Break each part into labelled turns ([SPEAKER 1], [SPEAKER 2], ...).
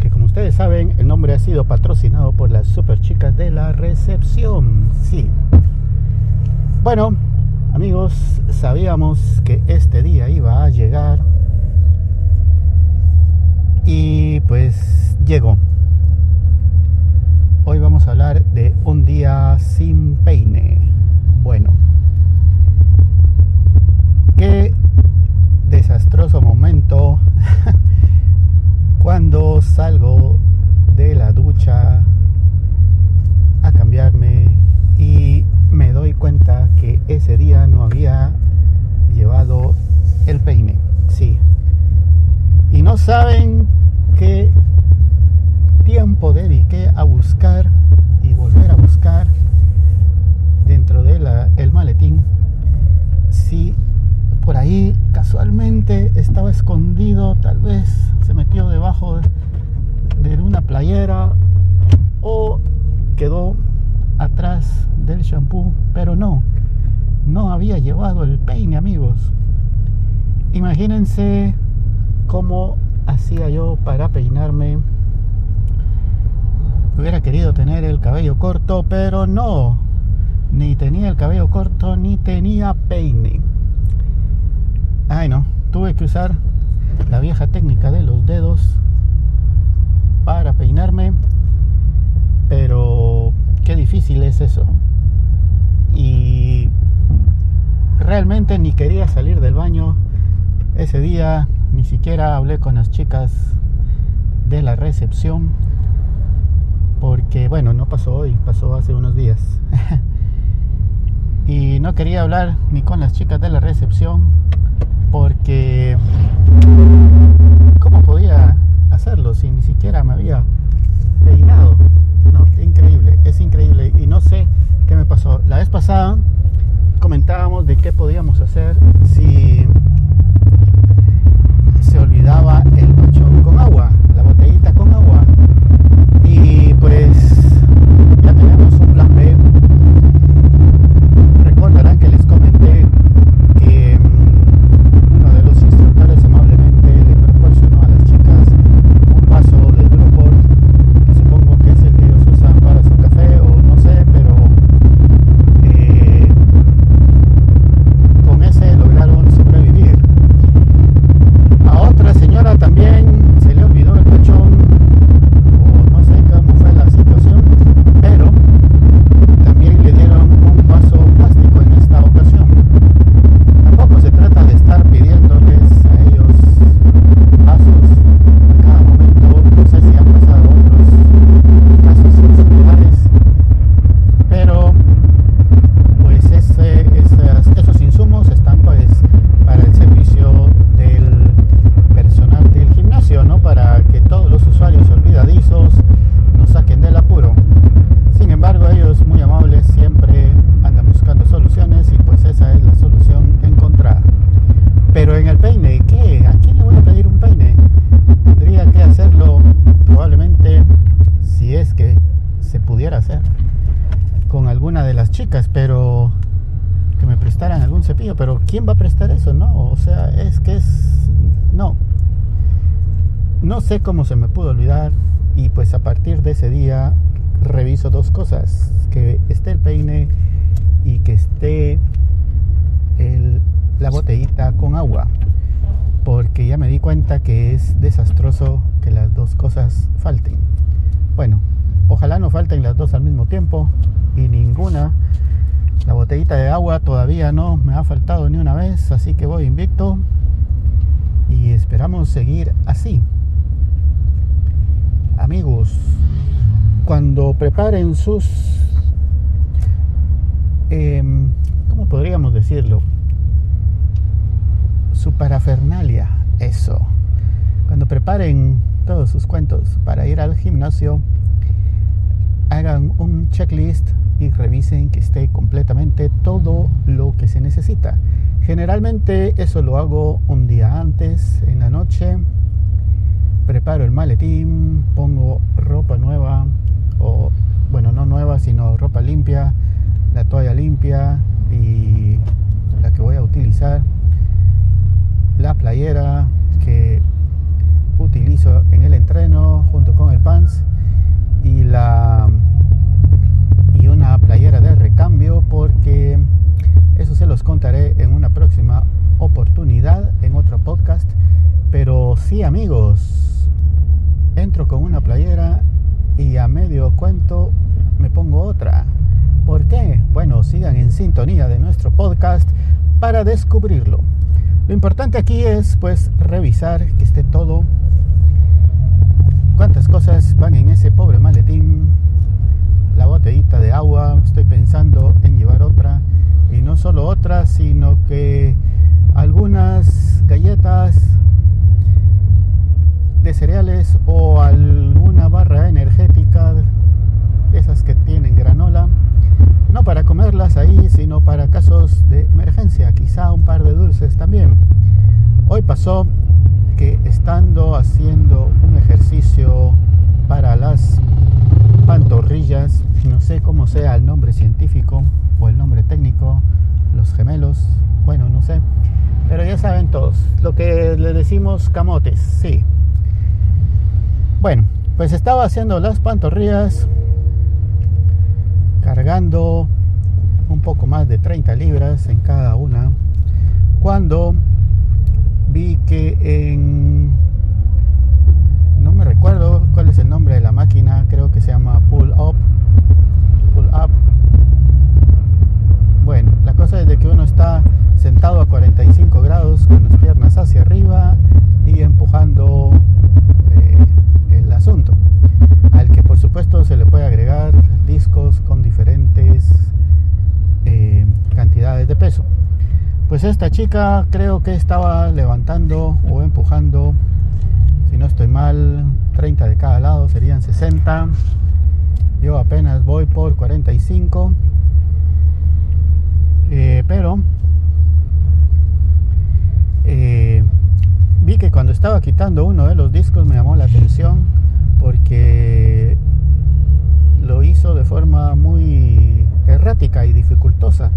[SPEAKER 1] Que como ustedes saben, el nombre ha sido patrocinado por las super chicas de la recepción. Sí. Bueno, amigos, sabíamos que este día iba a llegar y pues llegó. Hoy vamos a hablar de un día sin peine. Bueno, qué desastroso momento cuando salgo de la ducha a cambiarme y me doy cuenta que ese día no había llevado el peine. Sí. Y no saben qué tiempo dediqué a buscar y volver a buscar dentro del maletín si por ahí casualmente estaba escondido, tal vez se metió debajo de, de una playera o quedó atrás del shampoo, pero no, no había llevado el peine, amigos. Imagínense cómo hacía yo para peinarme Hubiera querido tener el cabello corto, pero no. Ni tenía el cabello corto, ni tenía peine. Ay no, tuve que usar la vieja técnica de los dedos para peinarme. Pero qué difícil es eso. Y realmente ni quería salir del baño ese día, ni siquiera hablé con las chicas de la recepción porque bueno, no pasó hoy, pasó hace unos días. y no quería hablar ni con las chicas de la recepción porque ¿cómo podía hacerlo si ni siquiera me había peinado? No, increíble, es increíble y no sé qué me pasó. La vez pasada comentábamos de qué podíamos hacer si se olvidaba el machón con agua, la botellita con agua y pues ya tenemos un plan B. Recordarán que les comenté que mm, uno de los instructores amablemente le proporcionó a las chicas un vaso de Duroport, que supongo que es el que ellos usan para su café o no sé, pero eh, con ese lograron sobrevivir. A otra señora también se le olvidó el colchón o no sé cómo fue la situación, pero también le dieron un vaso plástico en esta ocasión. Tampoco se trata de estar pidiéndoles a ellos vasos a cada momento, no sé si han pasado otros casos similares, pero pues ese, esas- esos insumos están pues para el servicio del personal del gimnasio, ¿no? Para que todos los usuarios olvidadizos nos saquen del apuro. Sin embargo, ellos muy amables siempre andan buscando soluciones y pues esa es la solución encontrada. Pero en el peine, ¿qué? ¿A quién le voy a pedir un peine? Tendría que hacerlo probablemente si es que se hacer con alguna de las chicas, pero que me prestaran algún cepillo, pero ¿quién va a prestar eso? No, o sea, es que es no. No sé cómo se me pudo olvidar y pues a partir de ese día reviso dos cosas, que esté el peine y que esté el- la botellita con agua, porque ya me di cuenta que es desastroso que las dos cosas falten. Bueno, ojalá no falten las dos al mismo tiempo y ninguna. La botellita de agua todavía no me ha faltado ni una vez, así que voy invicto y esperamos seguir así. Amigos, cuando preparen sus... em, ¿Cómo podríamos decirlo? Su parafernalia, eso. Cuando preparen todos sus cuentos para ir al gimnasio, hagan un checklist y revisen que esté completamente todo lo que se necesita. Generalmente eso lo hago un día antes, en la noche. Preparo el maletín, pongo ropa nueva o, bueno, no nueva, sino ropa limpia, la toalla limpia y la que voy a utilizar, la playera que utilizo en el entreno junto con el pants y la y una playera de recambio porque eso se los contaré en una próxima oportunidad en otro podcast amigos entro con una playera y a medio cuento me pongo otra ¿por qué? bueno sigan en sintonía de nuestro podcast para descubrirlo lo importante aquí es pues revisar que esté todo cuántas cosas van en ese pobre maletín. La botellita de agua, estoy pensando en llevar otra. Y no solo otra, sino que algunas galletas de cereales o alguna barra energética de esas que tienen granola. No para comerlas ahí, sino para casos de emergencia. Quizá un par de dulces también. Hoy pasó que estando haciendo un ejercicio para las pantorrillas, no sé cómo sea el nombre científico o el nombre técnico, los gemelos, bueno, no sé, pero ya saben todos, lo que le decimos camotes, sí. Bueno, pues estaba haciendo las pantorrillas, cargando un poco más de 30 libras en cada una, cuando vi que en no me recuerdo cuál es el nombre de la máquina creo que se llama pull up pull up. Bueno la cosa es de que uno está sentado a 45 grados con las piernas hacia arriba y empujando eh, asunto al que por supuesto se le puede agregar discos con diferentes eh, cantidades de peso pues esta chica creo que estaba levantando o empujando, si no estoy mal, 30 de cada lado, serían 60. Yo apenas voy por 45. Eh, pero eh, vi que cuando estaba quitando uno de los discos me llamó la atención porque lo hizo de forma muy errática y dificultosa.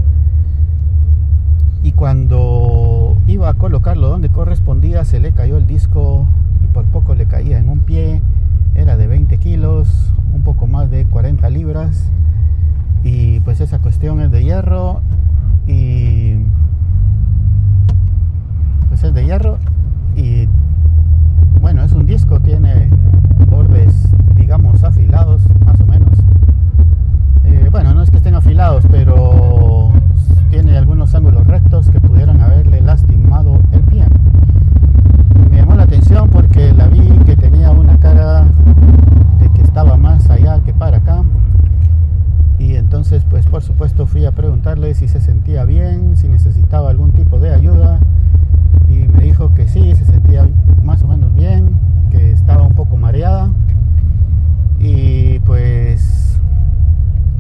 [SPEAKER 1] Y cuando iba a colocarlo donde correspondía se le cayó el disco y por poco le caía en un pie, era de 20 kilos, un poco más de 40 libras. Y pues esa cuestión es de hierro y pues es de hierro y bueno es un disco tiene bordes digamos afilados más o menos eh, bueno no es que estén afilados pero tiene algunos ángulos rectos que pudieran haberle lastimado el pie. Me llamó la atención porque la vi que tenía una cara de que estaba más allá que para acá. Y entonces pues por supuesto fui a preguntarle si se sentía bien, si necesitaba algún tipo de ayuda. Y me dijo que sí, se sentía más o menos bien, que estaba un poco mareada. Y pues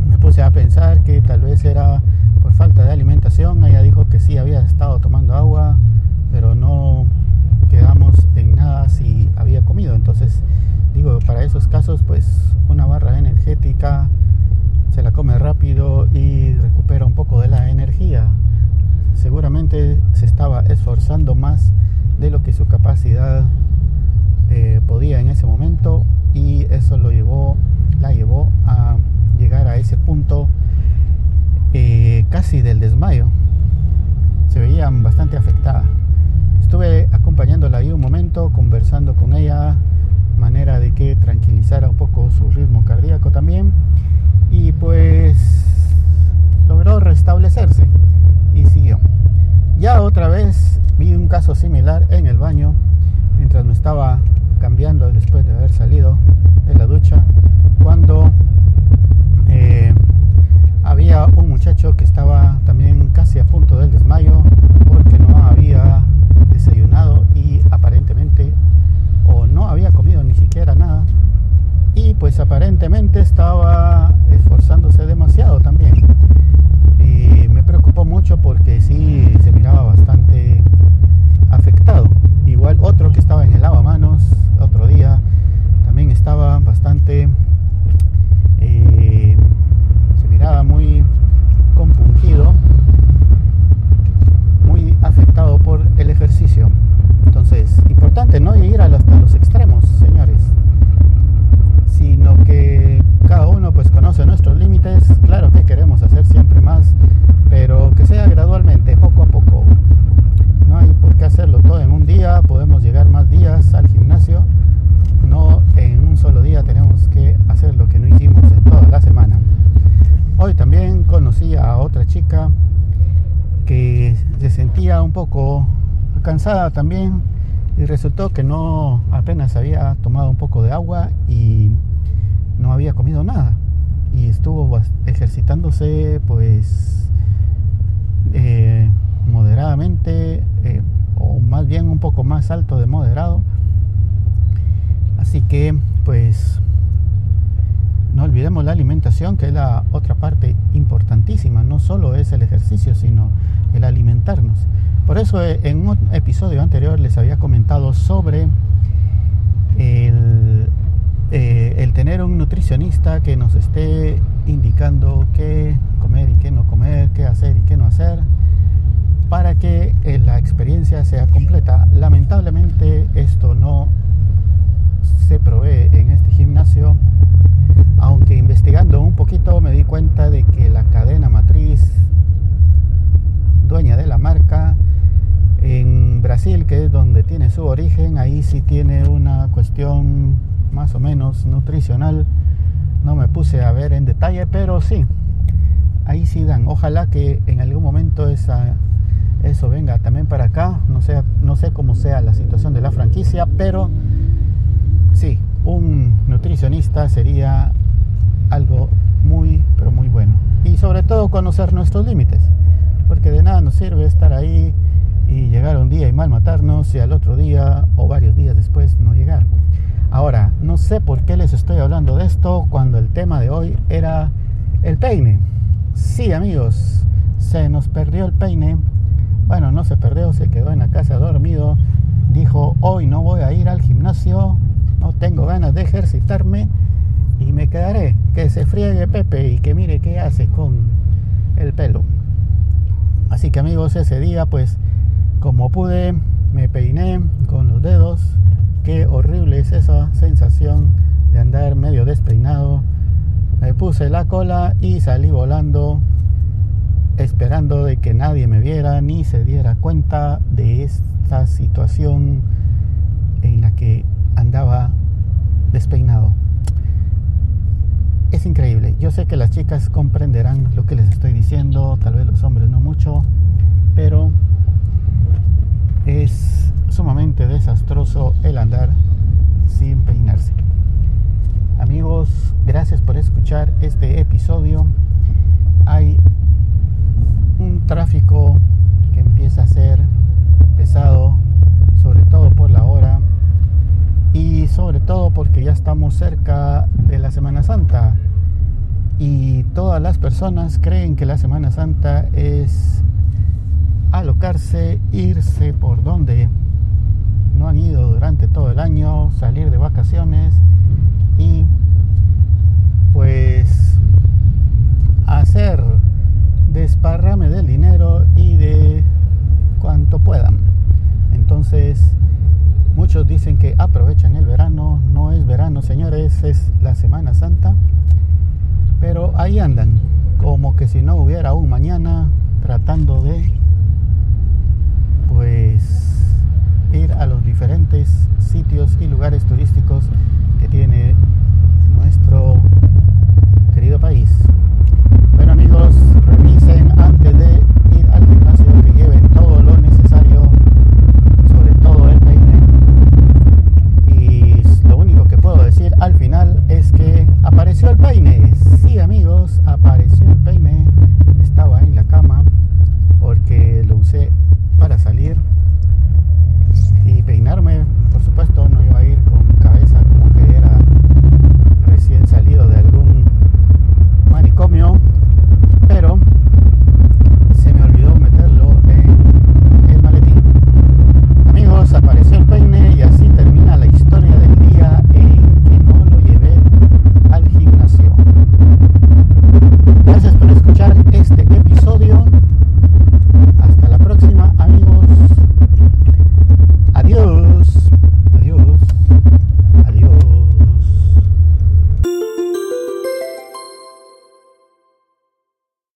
[SPEAKER 1] me puse a pensar era por falta de alimentación. Ella dijo que sí había estado tomando agua, pero no quedamos en nada si había comido. Entonces, digo, para esos casos, pues una barra energética se la come rápido y recupera un poco de la energía. Seguramente se estaba esforzando más de lo que su capacidad eh, podía en ese momento y eso lo llevó, la llevó a llegar a ese punto eh, casi del desmayo. Se veían bastante afectada. Estuve acompañándola ahí un momento, conversando con ella, manera de que tranquilizara un poco su ritmo cardíaco también. Y pues logró restablecerse y siguió. Ya otra vez vi un caso similar en el baño, mientras me estaba cambiando después de haber salido estaba bastante, eh, se miraba muy compungido, muy afectado por el ejercicio. Entonces, importante no llegar hasta los extremos, señores, sino que cada uno pues conoce nuestros límites, claro que queremos hacer siempre más, pero que sea gradualmente, poco a poco. No hay por qué hacerlo todo en un día, podemos llegar más días al gimnasio chica que se sentía un poco cansada también y resultó que no apenas había tomado un poco de agua y no había comido nada. Y estuvo ejercitándose pues eh, moderadamente eh, o más bien un poco más alto de moderado. Así que pues olvidemos la alimentación que es la otra parte importantísima no solo es el ejercicio sino el alimentarnos por eso eh, en un episodio anterior les había comentado sobre el, el tener un nutricionista que nos esté indicando qué comer y qué no comer, qué hacer y qué no hacer, para que eh, la experiencia sea completa. Lamentablemente esto no se provee en este gimnasio, aunque investigando un poquito me di cuenta de que la cadena matriz dueña de la marca en Brasil, que es donde tiene su origen, ahí sí tiene una cuestión más o menos nutricional. No me puse a ver en detalle, pero sí, ahí sí dan. Ojalá que en algún momento esa, eso venga también para acá. No sé, no sé cómo sea la situación de la franquicia, pero sí, un nutricionista sería algo muy, pero muy bueno. Y sobre todo conocer nuestros límites, porque de nada nos sirve estar ahí y llegar un día y mal matarnos y al otro día o varios días después no llegar. Ahora, no sé por qué les estoy hablando de esto cuando el tema de hoy era el peine. Sí, amigos, se nos perdió el peine. Bueno, no se perdió, se quedó en la casa dormido. Dijo, hoy no voy a ir al gimnasio, no tengo ganas de ejercitarme y me quedaré. Que se friegue Pepe y que mire qué hace con el pelo. Así que amigos, ese día pues como pude me peiné con los dedos. Qué horrible es esa sensación de andar medio despeinado me puse la cola y salí volando esperando de que nadie me viera ni se diera cuenta de esta situación en la que andaba despeinado. Es increíble. Yo sé que las chicas comprenderán lo que les estoy diciendo, tal vez los hombres no mucho, pero es sumamente desastroso el andar sin peinarse. Amigos, gracias por escuchar este episodio. Hay un tráfico que empieza a ser pesado, sobre todo por la hora y sobre todo porque ya estamos cerca de la Semana Santa y todas las personas creen que la Semana Santa es alocarse, irse por donde no han ido durante todo el año, salir de vacaciones y pues hacer desparrame del dinero y de cuanto puedan. Entonces, muchos dicen que aprovechan el verano, no es verano, señores, es la Semana Santa. Pero ahí andan, como que si no hubiera un mañana, tratando de pues ir a los diferentes sitios y lugares turísticos que tiene nuestro querido país. Bueno amigos,